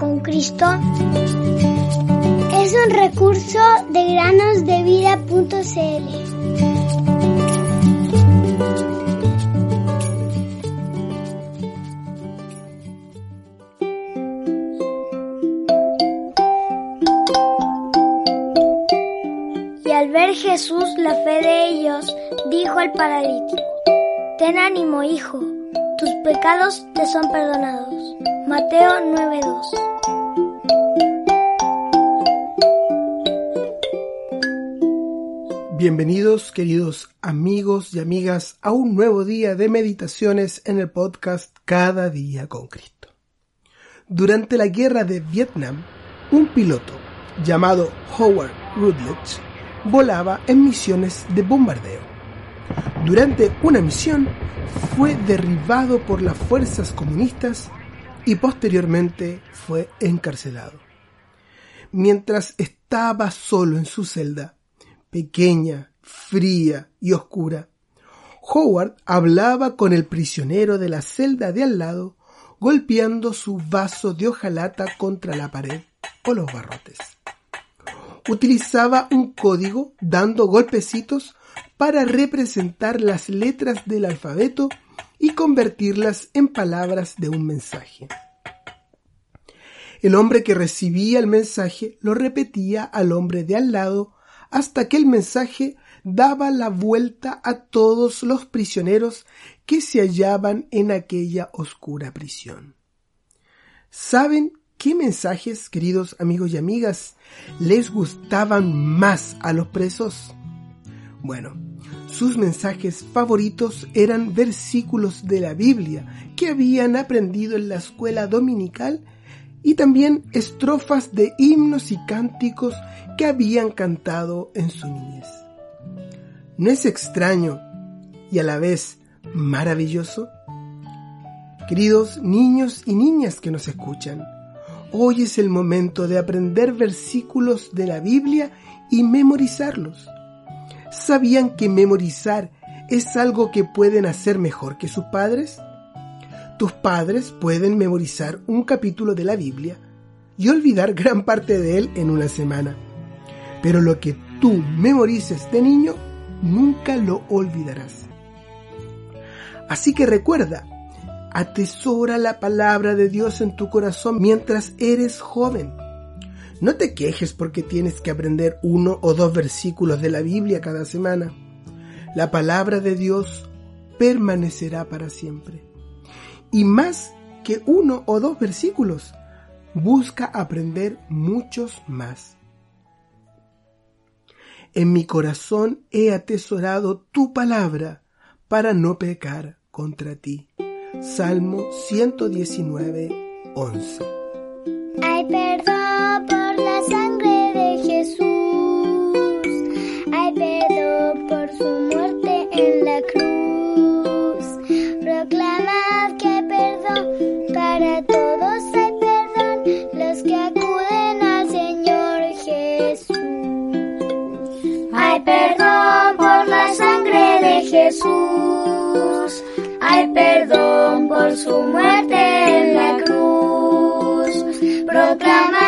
con Cristo es un recurso de granosdevida.cl. Y al ver Jesús la fe de ellos, dijo al paralítico, Ten ánimo, hijo, tus pecados te son perdonados. Mateo 9:2 Bienvenidos queridos amigos y amigas a un nuevo día de meditaciones en el podcast Cada día con Cristo. Durante la guerra de Vietnam, un piloto llamado Howard Rutledge volaba en misiones de bombardeo. Durante una misión fue derribado por las fuerzas comunistas y posteriormente fue encarcelado. Mientras estaba solo en su celda, pequeña, fría y oscura, Howard hablaba con el prisionero de la celda de al lado, golpeando su vaso de hojalata contra la pared o los barrotes. Utilizaba un código dando golpecitos para representar las letras del alfabeto y convertirlas en palabras de un mensaje. El hombre que recibía el mensaje lo repetía al hombre de al lado hasta que el mensaje daba la vuelta a todos los prisioneros que se hallaban en aquella oscura prisión. ¿Saben qué mensajes, queridos amigos y amigas, les gustaban más a los presos? Bueno, sus mensajes favoritos eran versículos de la Biblia que habían aprendido en la escuela dominical y también estrofas de himnos y cánticos que habían cantado en su niñez. ¿No es extraño y a la vez maravilloso? Queridos niños y niñas que nos escuchan, hoy es el momento de aprender versículos de la Biblia y memorizarlos. ¿Sabían que memorizar es algo que pueden hacer mejor que sus padres? Tus padres pueden memorizar un capítulo de la Biblia y olvidar gran parte de él en una semana. Pero lo que tú memorices de niño, nunca lo olvidarás. Así que recuerda, atesora la palabra de Dios en tu corazón mientras eres joven no te quejes porque tienes que aprender uno o dos versículos de la Biblia cada semana. La palabra de Dios permanecerá para siempre. Y más que uno o dos versículos, busca aprender muchos más. En mi corazón he atesorado tu palabra para no pecar contra ti. Salmo 119, 11. Ay, perdón su muerte en la cruz. Proclamad que perdón para todos hay perdón los que acuden al Señor Jesús. Ay, perdón por la sangre de Jesús. Ay, perdón por su muerte en la cruz. Proclamad